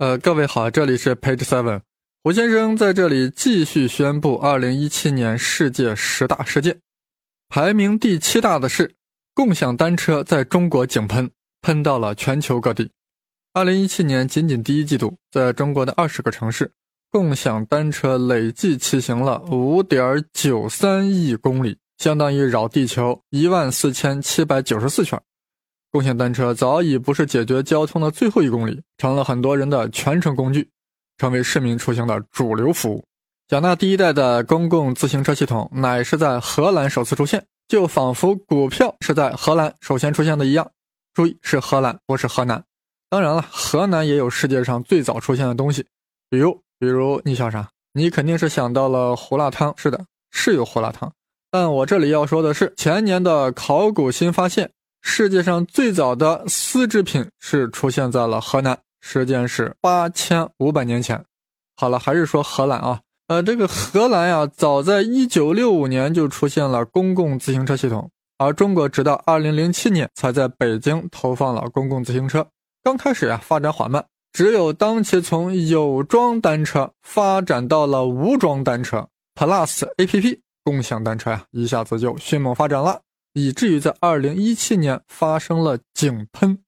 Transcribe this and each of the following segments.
呃，各位好，这里是 Page Seven，胡先生在这里继续宣布二零一七年世界十大事件，排名第七大的是共享单车在中国井喷，喷到了全球各地。二零一七年仅仅第一季度，在中国的二十个城市，共享单车累计骑行了五点九三亿公里，相当于绕地球一万四千七百九十四圈。共享单车早已不是解决交通的最后一公里，成了很多人的全程工具，成为市民出行的主流服务。缴纳第一代的公共自行车系统乃是在荷兰首次出现，就仿佛股票是在荷兰首先出现的一样。注意，是荷兰，不是河南。当然了，河南也有世界上最早出现的东西，比如，比如你想啥？你肯定是想到了胡辣汤。是的，是有胡辣汤。但我这里要说的是，前年的考古新发现。世界上最早的丝织品是出现在了河南，时间是八千五百年前。好了，还是说荷兰啊，呃，这个荷兰呀，早在一九六五年就出现了公共自行车系统，而中国直到二零零七年才在北京投放了公共自行车。刚开始呀，发展缓慢，只有当其从有桩单车发展到了无桩单车 Plus A P P 共享单车呀，一下子就迅猛发展了。以至于在二零一七年发生了井喷，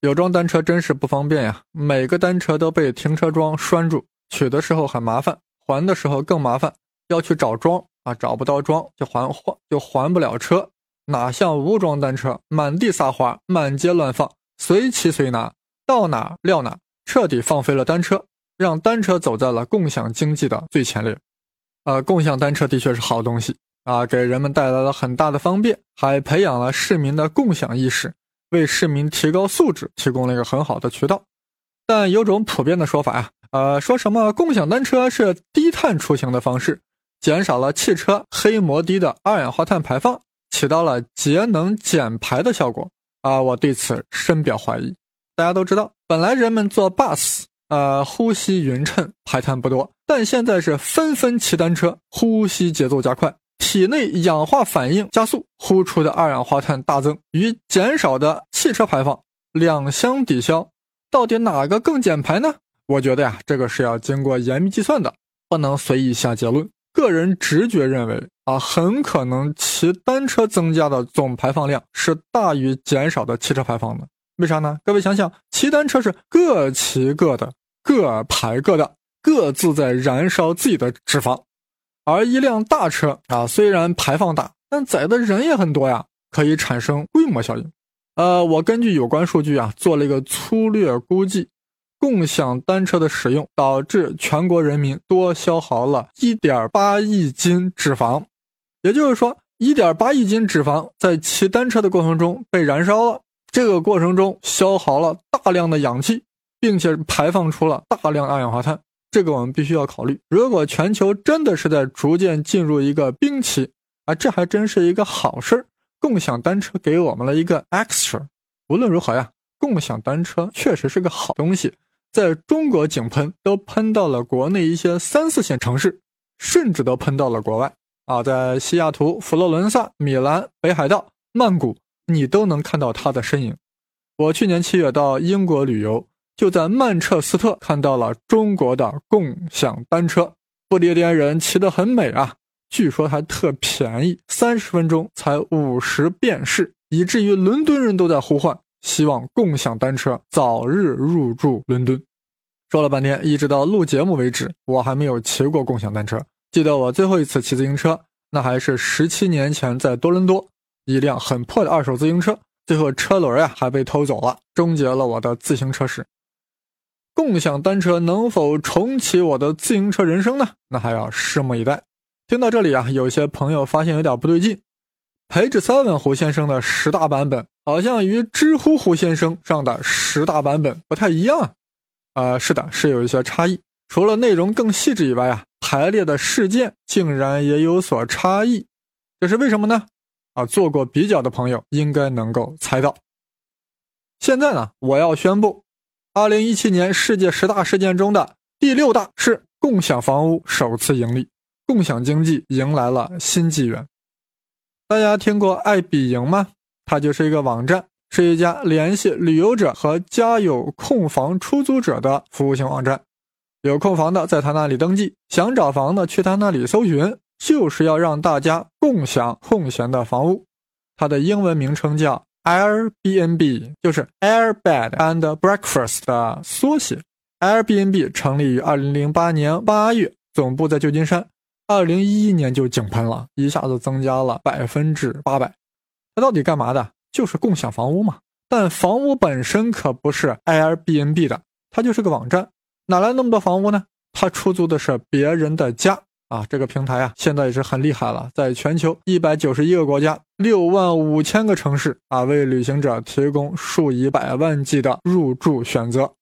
有桩单车真是不方便呀！每个单车都被停车桩拴住，取的时候很麻烦，还的时候更麻烦，要去找桩啊，找不到桩就还还就还不了车。哪像无桩单车，满地撒花，满街乱放，随骑随拿，到哪撂哪，彻底放飞了单车，让单车走在了共享经济的最前列。呃，共享单车的确是好东西。啊，给人们带来了很大的方便，还培养了市民的共享意识，为市民提高素质提供了一个很好的渠道。但有种普遍的说法呀，呃，说什么共享单车是低碳出行的方式，减少了汽车黑摩的的二氧化碳排放，起到了节能减排的效果。啊，我对此深表怀疑。大家都知道，本来人们坐 bus，呃，呼吸匀称，排碳不多，但现在是纷纷骑单车，呼吸节奏加快。体内氧化反应加速，呼出的二氧化碳大增，与减少的汽车排放两相抵消，到底哪个更减排呢？我觉得呀，这个是要经过严密计算的，不能随意下结论。个人直觉认为啊，很可能骑单车增加的总排放量是大于减少的汽车排放的。为啥呢？各位想想，骑单车是各骑各的，各排各的，各自在燃烧自己的脂肪。而一辆大车啊，虽然排放大，但载的人也很多呀，可以产生规模效应。呃，我根据有关数据啊，做了一个粗略估计，共享单车的使用导致全国人民多消耗了1.8亿斤脂肪，也就是说，1.8亿斤脂肪在骑单车的过程中被燃烧了，这个过程中消耗了大量的氧气，并且排放出了大量二氧化碳。这个我们必须要考虑。如果全球真的是在逐渐进入一个冰期啊，这还真是一个好事儿。共享单车给我们了一个 extra。无论如何呀，共享单车确实是个好东西。在中国井喷都喷到了国内一些三四线城市，甚至都喷到了国外啊，在西雅图、佛罗伦萨、米兰、北海道、曼谷，你都能看到它的身影。我去年七月到英国旅游。就在曼彻斯特看到了中国的共享单车，不列颠人骑得很美啊，据说还特便宜，三十分钟才五十便士，以至于伦敦人都在呼唤，希望共享单车早日入驻伦敦。说了半天，一直到录节目为止，我还没有骑过共享单车。记得我最后一次骑自行车，那还是十七年前在多伦多，一辆很破的二手自行车，最后车轮呀还被偷走了，终结了我的自行车史。共享单车能否重启我的自行车人生呢？那还要拭目以待。听到这里啊，有些朋友发现有点不对劲。Page Seven 胡先生的十大版本好像与知乎胡先生上的十大版本不太一样。啊，是的，是有一些差异。除了内容更细致以外啊，排列的事件竟然也有所差异。这是为什么呢？啊，做过比较的朋友应该能够猜到。现在呢，我要宣布。二零一七年世界十大事件中的第六大是共享房屋首次盈利，共享经济迎来了新纪元。大家听过爱彼迎吗？它就是一个网站，是一家联系旅游者和家有空房出租者的服务性网站。有空房的在他那里登记，想找房的去他那里搜寻，就是要让大家共享空闲的房屋。它的英文名称叫 Airbnb，就是 Air Bed and Breakfast 的缩写。Airbnb 成立于2008年8月，总部在旧金山。2011年就井喷了，一下子增加了百分之八百。它到底干嘛的？就是共享房屋嘛。但房屋本身可不是 Airbnb 的，它就是个网站，哪来那么多房屋呢？它出租的是别人的家。啊，这个平台啊，现在也是很厉害了，在全球一百九十一个国家、六万五千个城市啊，为旅行者提供数以百万计的入住选择。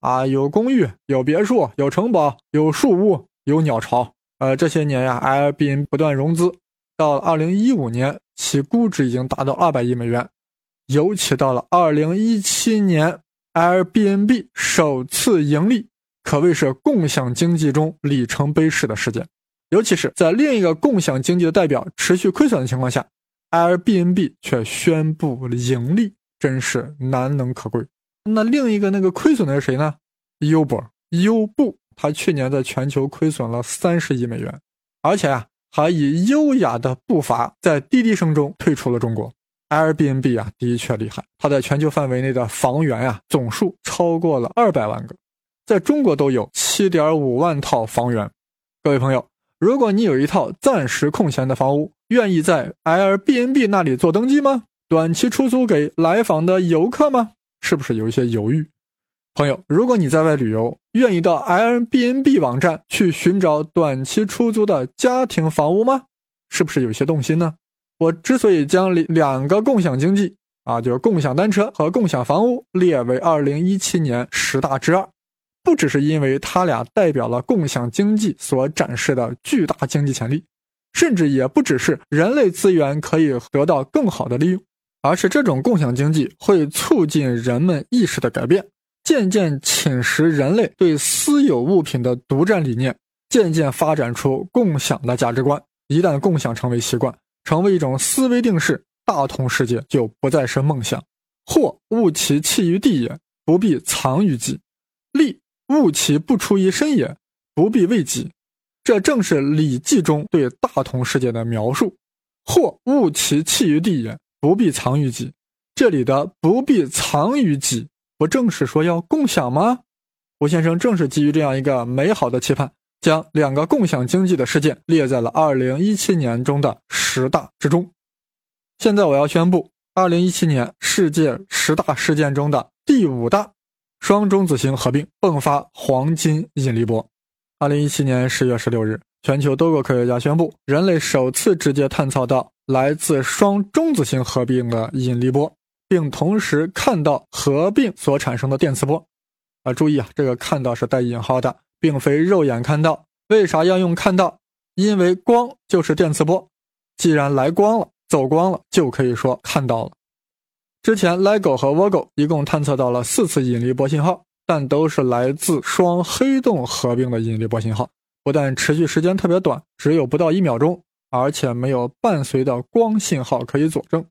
啊，有公寓，有别墅，有城堡，有树屋，有鸟巢。呃，这些年呀，Airbnb 不断融资，到了二零一五年，其估值已经达到二百亿美元。尤其到了二零一七年，Airbnb 首次盈利，可谓是共享经济中里程碑式的事件。尤其是在另一个共享经济的代表持续亏损的情况下，Airbnb 却宣布盈利，真是难能可贵。那另一个那个亏损的是谁呢？Uber，优步，它去年在全球亏损了三十亿美元，而且啊，还以优雅的步伐在滴滴声中退出了中国。Airbnb 啊，的确厉害，它在全球范围内的房源呀总数超过了二百万个，在中国都有七点五万套房源。各位朋友。如果你有一套暂时空闲的房屋，愿意在 Airbnb 那里做登记吗？短期出租给来访的游客吗？是不是有一些犹豫？朋友，如果你在外旅游，愿意到 Airbnb 网站去寻找短期出租的家庭房屋吗？是不是有些动心呢？我之所以将两个共享经济啊，就是共享单车和共享房屋列为2017年十大之二。不只是因为它俩代表了共享经济所展示的巨大经济潜力，甚至也不只是人类资源可以得到更好的利用，而是这种共享经济会促进人们意识的改变，渐渐侵蚀人类对私有物品的独占理念，渐渐发展出共享的价值观。一旦共享成为习惯，成为一种思维定式，大同世界就不再是梦想。或物其弃于地也，不必藏于己。利。物其不出于身也，不必为己。这正是《礼记》中对大同世界的描述。或物其弃于地也，不必藏于己。这里的“不必藏于己”，不正是说要共享吗？吴先生正是基于这样一个美好的期盼，将两个共享经济的事件列在了2017年中的十大之中。现在我要宣布，2017年世界十大事件中的第五大。双中子星合并迸发黄金引力波。二零一七年十月十六日，全球多个科学家宣布，人类首次直接探测到来自双中子星合并的引力波，并同时看到合并所产生的电磁波。啊，注意啊，这个“看到”是带引号的，并非肉眼看到。为啥要用“看到”？因为光就是电磁波，既然来光了，走光了，就可以说看到了。之前，LIGO 和 Virgo 一共探测到了四次引力波信号，但都是来自双黑洞合并的引力波信号。不但持续时间特别短，只有不到一秒钟，而且没有伴随的光信号可以佐证。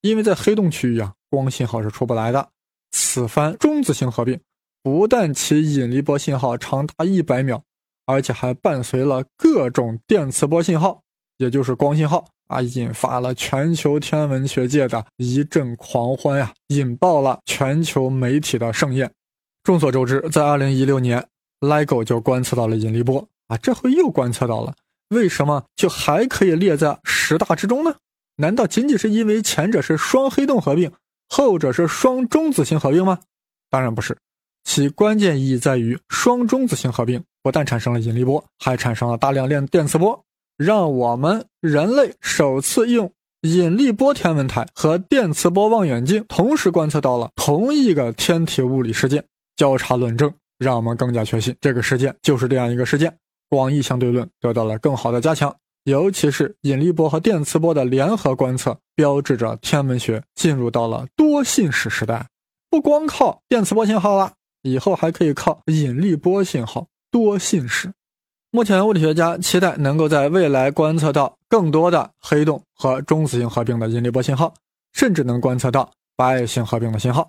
因为在黑洞区域啊，光信号是出不来的。此番中子星合并，不但其引力波信号长达一百秒，而且还伴随了各种电磁波信号，也就是光信号。啊！引发了全球天文学界的一阵狂欢呀，引爆了全球媒体的盛宴。众所周知，在2016年，LIGO 就观测到了引力波啊，这回又观测到了，为什么就还可以列在十大之中呢？难道仅仅是因为前者是双黑洞合并，后者是双中子星合并吗？当然不是，其关键意义在于双中子星合并不但产生了引力波，还产生了大量电电磁波。让我们人类首次用引力波天文台和电磁波望远镜同时观测到了同一个天体物理事件，交叉论证，让我们更加确信这个事件就是这样一个事件。广义相对论得到了更好的加强，尤其是引力波和电磁波的联合观测，标志着天文学进入到了多信使时代。不光靠电磁波信号了，以后还可以靠引力波信号，多信使。目前，物理学家期待能够在未来观测到更多的黑洞和中子星合并的引力波信号，甚至能观测到白矮星合并的信号。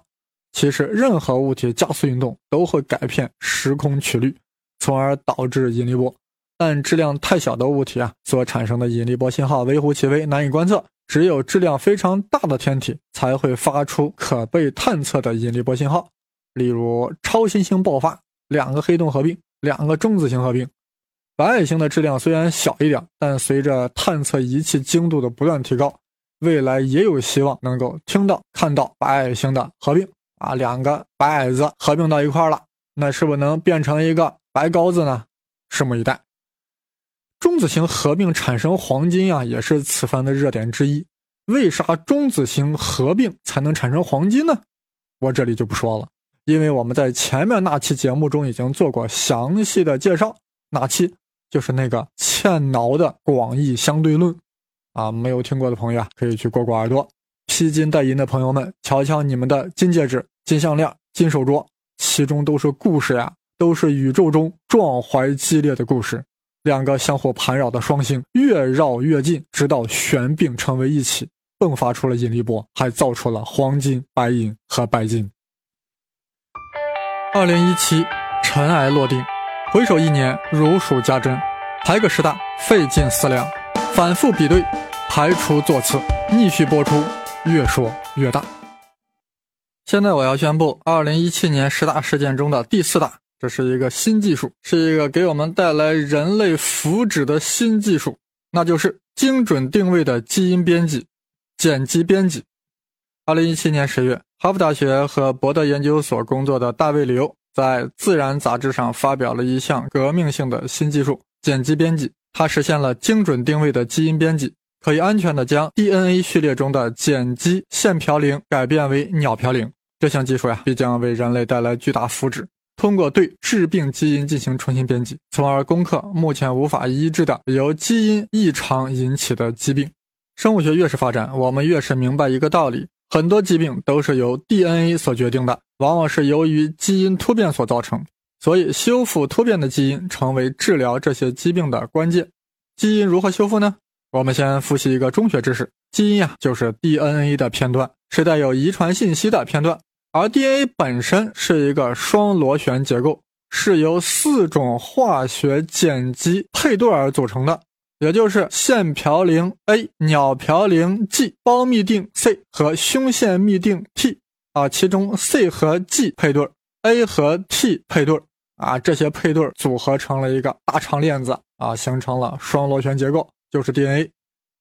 其实，任何物体加速运动都会改变时空曲率，从而导致引力波。但质量太小的物体啊，所产生的引力波信号微乎其微，难以观测。只有质量非常大的天体才会发出可被探测的引力波信号，例如超新星爆发、两个黑洞合并、两个中子星合并。白矮星的质量虽然小一点，但随着探测仪器精度的不断提高，未来也有希望能够听到、看到白矮星的合并。啊，两个白矮子合并到一块了，那是不是能变成一个白高子呢？拭目以待。中子星合并产生黄金啊，也是此番的热点之一。为啥中子星合并才能产生黄金呢？我这里就不说了，因为我们在前面那期节目中已经做过详细的介绍。哪期？就是那个欠挠的广义相对论啊！没有听过的朋友啊，可以去过过耳朵。披金戴银的朋友们，瞧瞧你们的金戒指、金项链、金手镯，其中都是故事呀，都是宇宙中壮怀激烈的故事。两个相互盘绕的双星越绕越近，直到旋并成为一起，迸发出了引力波，还造出了黄金、白银和白金。二零一七，尘埃落定，回首一年如数家珍，排个十大费尽思量，反复比对，排除座次，逆序播出。越说越大。现在我要宣布，二零一七年十大事件中的第四大，这是一个新技术，是一个给我们带来人类福祉的新技术，那就是精准定位的基因编辑、碱基编辑。二零一七年十月，哈佛大学和博德研究所工作的大卫·刘在《自然》杂志上发表了一项革命性的新技术——碱基编辑，它实现了精准定位的基因编辑。可以安全地将 DNA 序列中的碱基线嘌呤改变为鸟嘌呤。这项技术呀，必将为人类带来巨大福祉。通过对致病基因进行重新编辑，从而攻克目前无法医治的由基因异常引起的疾病。生物学越是发展，我们越是明白一个道理：很多疾病都是由 DNA 所决定的，往往是由于基因突变所造成。所以，修复突变的基因成为治疗这些疾病的关键。基因如何修复呢？我们先复习一个中学知识：基因呀，就是 DNA 的片段，是带有遗传信息的片段。而 DNA 本身是一个双螺旋结构，是由四种化学碱基配对而组成的，也就是线嘌呤 A、鸟嘌呤 G、胞嘧啶 C 和胸腺嘧啶 T 啊，其中 C 和 G 配对，A 和 T 配对啊，这些配对组合成了一个大长链子啊，形成了双螺旋结构。就是 DNA，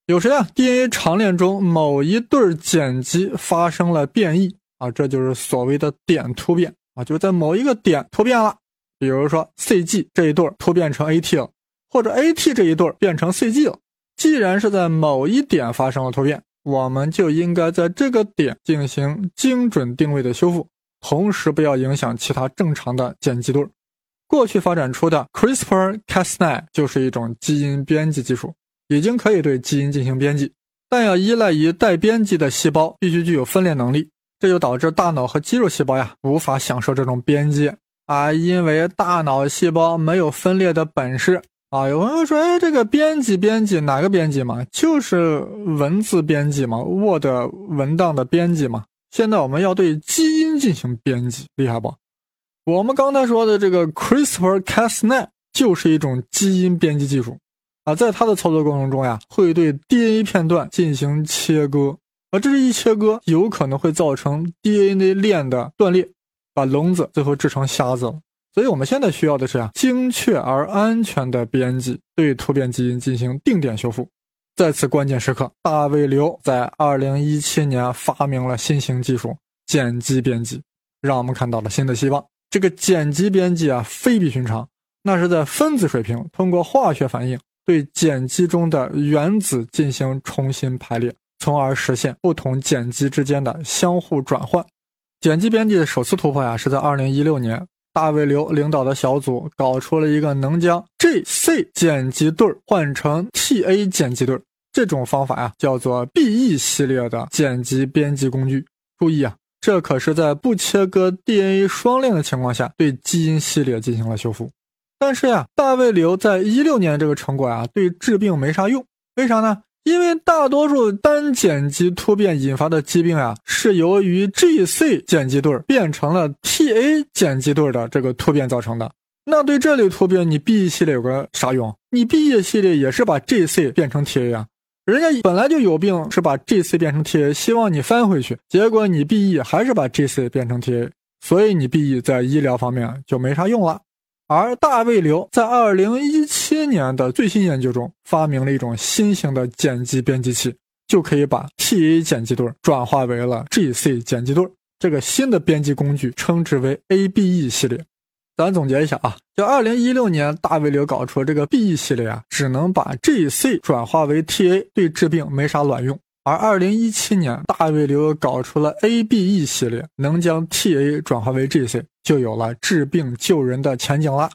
有谁啊，DNA 长链中某一对碱基发生了变异啊，这就是所谓的点突变啊，就在某一个点突变了。比如说 CG 这一对突变成 AT 了，或者 AT 这一对变成 CG 了。既然是在某一点发生了突变，我们就应该在这个点进行精准定位的修复，同时不要影响其他正常的碱基对。过去发展出的 CRISPR-Cas9 就是一种基因编辑技术。已经可以对基因进行编辑，但要依赖于待编辑的细胞必须具有分裂能力，这就导致大脑和肌肉细胞呀无法享受这种编辑啊，因为大脑细胞没有分裂的本事啊。有朋友说，哎，这个编辑编辑哪个编辑嘛？就是文字编辑嘛，Word 文档的编辑嘛。现在我们要对基因进行编辑，厉害不？我们刚才说的这个 CRISPR-Cas9 就是一种基因编辑技术。啊，在它的操作过程中呀，会对 DNA 片段进行切割，而这是一切割有可能会造成 DNA 链的断裂，把聋子最后制成瞎子了。所以我们现在需要的是啊，精确而安全的编辑，对突变基因进行定点修复。在此关键时刻，大卫刘在2017年发明了新型技术——碱基编辑，让我们看到了新的希望。这个碱基编辑啊，非比寻常，那是在分子水平通过化学反应。对碱基中的原子进行重新排列，从而实现不同碱基之间的相互转换。碱基编辑的首次突破呀，是在2016年，大卫刘领导的小组搞出了一个能将 GC 碱基对换成 TA 碱基对这种方法呀，叫做 BE 系列的碱基编辑工具。注意啊，这可是在不切割 DNA 双链的情况下，对基因系列进行了修复。但是呀，大卫刘在一六年这个成果呀，对治病没啥用。为啥呢？因为大多数单碱基突变引发的疾病啊，是由于 GC 碱基对变成了 TA 碱基对的这个突变造成的。那对这类突变，你 B E 系列有个啥用？你 B E 系列也是把 GC 变成 TA 啊，人家本来就有病，是把 GC 变成 TA，希望你翻回去，结果你 BE 还是把 GC 变成 TA，所以你 BE 在医疗方面就没啥用了。而大卫刘在二零一七年的最新研究中，发明了一种新型的碱基编辑器，就可以把 TA 碱基对转化为了 GC 碱基对。这个新的编辑工具称之为 ABE 系列。咱总结一下啊，就二零一六年大卫刘搞出这个 BE 系列啊，只能把 GC 转化为 TA，对治病没啥卵用。而二零一七年大卫刘搞出了 ABE 系列，能将 TA 转化为 GC。就有了治病救人的前景了。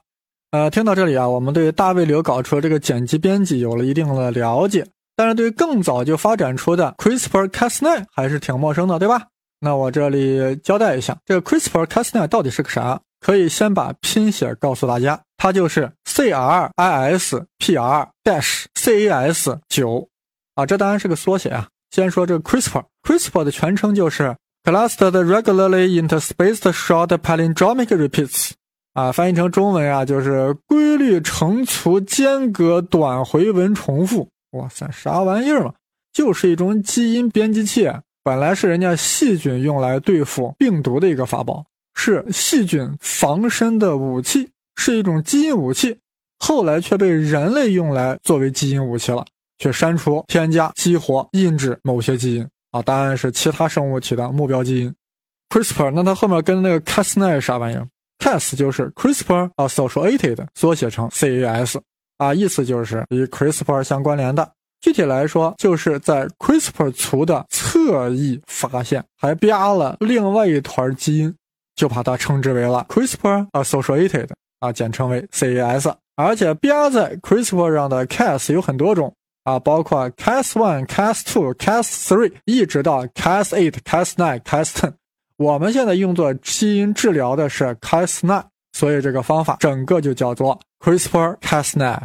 呃，听到这里啊，我们对大卫刘搞出这个碱基编辑有了一定的了解，但是对更早就发展出的 CRISPR-Cas9 还是挺陌生的，对吧？那我这里交代一下，这个 CRISPR-Cas9 到底是个啥？可以先把拼写告诉大家，它就是 C R I S P R-dash C A S 九啊，这当然是个缩写啊。先说这个 CRISPR，CRISPR 的全称就是。Clustered regularly interspaced short palindromic repeats，啊，翻译成中文啊，就是规律成簇间隔短回文重复。哇塞，啥玩意儿嘛？就是一种基因编辑器，本来是人家细菌用来对付病毒的一个法宝，是细菌防身的武器，是一种基因武器。后来却被人类用来作为基因武器了，去删除、添加、激活、印制某些基因。啊，答案是其他生物体的目标基因，CRISPR。那它后面跟那个 Cas9 啥玩意儿？Cas 就是 CRISPR associated，缩写成 Cas，啊，意思就是与 CRISPR 相关联的。具体来说，就是在 CRISPR 簇的侧翼发现还啪了另外一团基因，就把它称之为了 CRISPR associated，啊，简称为 Cas。而且啪在 CRISPR 上的 Cas 有很多种。啊，包括 Cas1、Cas2、Cas3，一直到 Cas8、Cas9、Cas10。我们现在用作基因治疗的是 Cas9，所以这个方法整个就叫做 CRISPR-Cas9。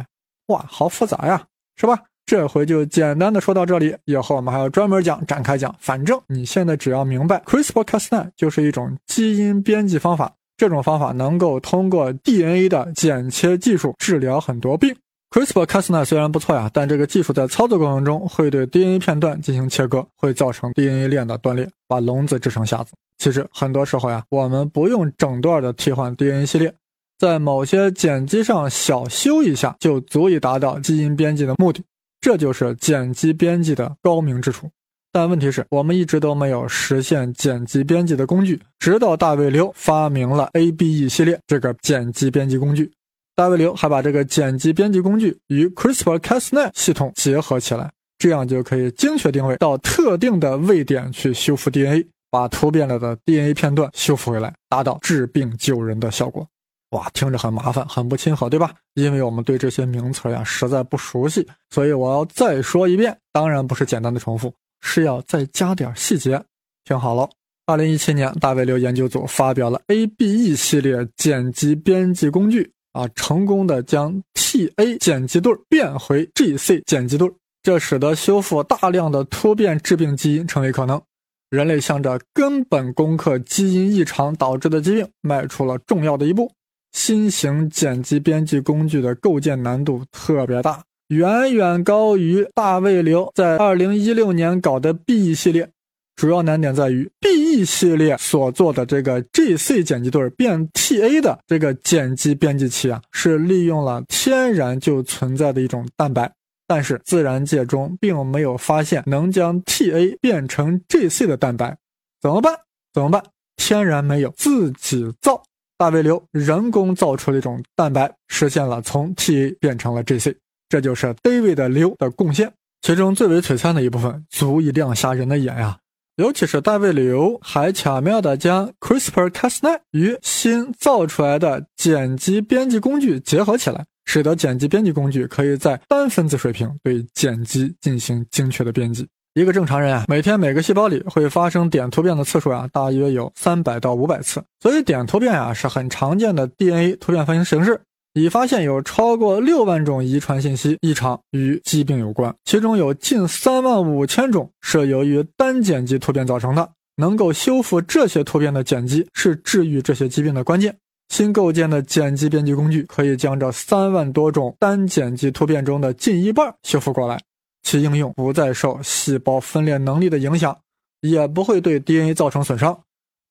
哇，好复杂呀，是吧？这回就简单的说到这里，以后我们还要专门讲、展开讲。反正你现在只要明白 CRISPR-Cas9 就是一种基因编辑方法，这种方法能够通过 DNA 的剪切技术治疗很多病。CRISPR-Cas9 虽然不错呀，但这个技术在操作过程中会对 DNA 片段进行切割，会造成 DNA 链的断裂，把笼子制成匣子。其实很多时候呀，我们不用整段的替换 DNA 系列，在某些碱基上小修一下，就足以达到基因编辑的目的。这就是碱基编辑的高明之处。但问题是，我们一直都没有实现碱基编辑的工具，直到大卫刘发明了 ABE 系列这个碱基编辑工具。大卫刘还把这个剪辑编辑工具与 CRISPR-Cas9 系统结合起来，这样就可以精确定位到特定的位点去修复 DNA，把突变了的 DNA 片段修复回来，达到治病救人的效果。哇，听着很麻烦，很不亲和，对吧？因为我们对这些名词呀实在不熟悉，所以我要再说一遍。当然不是简单的重复，是要再加点细节。听好了，二零一七年，大卫刘研究组发表了 ABE 系列剪辑编辑工具。啊，成功的将 TA 碱基对变回 GC 碱基对，这使得修复大量的突变致病基因成为可能。人类向着根本攻克基因异常导致的疾病迈出了重要的一步。新型碱基编辑工具的构建难度特别大，远远高于大卫刘在2016年搞的 B 系列。主要难点在于 BE 系列所做的这个 GC 碱基对变 TA 的这个碱基编辑器啊，是利用了天然就存在的一种蛋白，但是自然界中并没有发现能将 TA 变成 GC 的蛋白，怎么办？怎么办？天然没有，自己造。大卫刘人工造出了一种蛋白，实现了从 TA 变成了 GC，这就是 David 刘的贡献。其中最为璀璨的一部分，足以亮瞎人的眼呀。尤其是大卫刘还巧妙地将 CRISPR-Cas9 与新造出来的碱基编辑工具结合起来，使得碱基编辑工具可以在单分子水平对碱基进行精确的编辑。一个正常人啊，每天每个细胞里会发生点突变的次数啊，大约有三百到五百次。所以点突变啊是很常见的 DNA 突变分型形式。已发现有超过六万种遗传信息异常与疾病有关，其中有近三万五千种是由于单碱基突变造成的。能够修复这些突变的碱基是治愈这些疾病的关键。新构建的碱基编辑工具可以将这三万多种单碱基突变中的近一半修复过来，其应用不再受细胞分裂能力的影响，也不会对 DNA 造成损伤。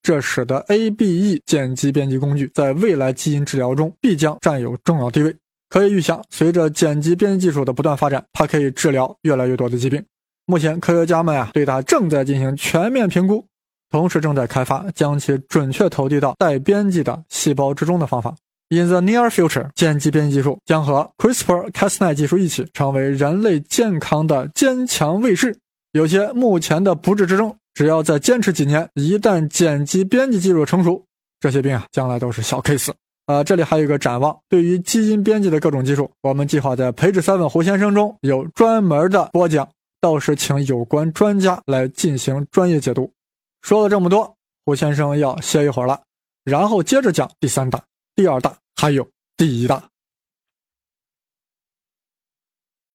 这使得 ABE 碱基编辑工具在未来基因治疗中必将占有重要地位。可以预想，随着碱基编辑技术的不断发展，它可以治疗越来越多的疾病。目前，科学家们啊对它正在进行全面评估，同时正在开发将其准确投递到带编辑的细胞之中的方法。In the near future，碱基编辑技术将和 CRISPR-Cas9 技术一起成为人类健康的坚强卫士。有些目前的不治之症。只要再坚持几年，一旦剪辑编辑技术成熟，这些病啊，将来都是小 case。啊，这里还有一个展望，对于基因编辑的各种技术，我们计划在培智三问胡先生中有专门的播讲，到时请有关专家来进行专业解读。说了这么多，胡先生要歇一会儿了，然后接着讲第三大、第二大，还有第一大。